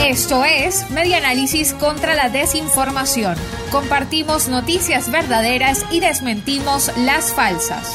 Esto es Media Análisis contra la Desinformación. Compartimos noticias verdaderas y desmentimos las falsas.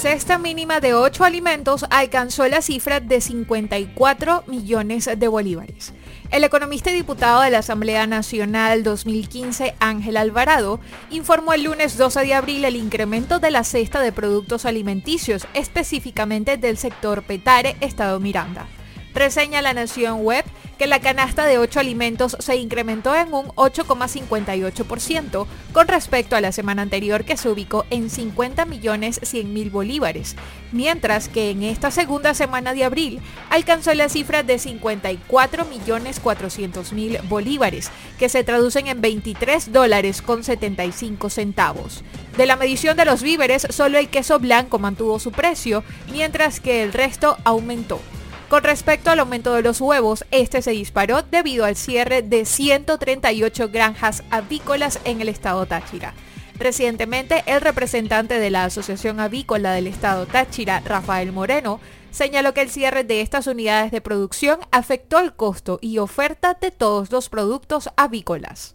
Cesta mínima de 8 alimentos alcanzó la cifra de 54 millones de bolívares. El economista y diputado de la Asamblea Nacional 2015, Ángel Alvarado, informó el lunes 12 de abril el incremento de la cesta de productos alimenticios, específicamente del sector Petare, Estado Miranda. Reseña la Nación Web que la canasta de 8 alimentos se incrementó en un 8,58% con respecto a la semana anterior que se ubicó en 50 millones 100 mil bolívares, mientras que en esta segunda semana de abril alcanzó la cifra de 54 millones 400 mil bolívares, que se traducen en 23 dólares con 75 centavos. De la medición de los víveres, solo el queso blanco mantuvo su precio, mientras que el resto aumentó. Con respecto al aumento de los huevos, este se disparó debido al cierre de 138 granjas avícolas en el estado Táchira. Recientemente, el representante de la Asociación Avícola del Estado Táchira, Rafael Moreno, señaló que el cierre de estas unidades de producción afectó el costo y oferta de todos los productos avícolas.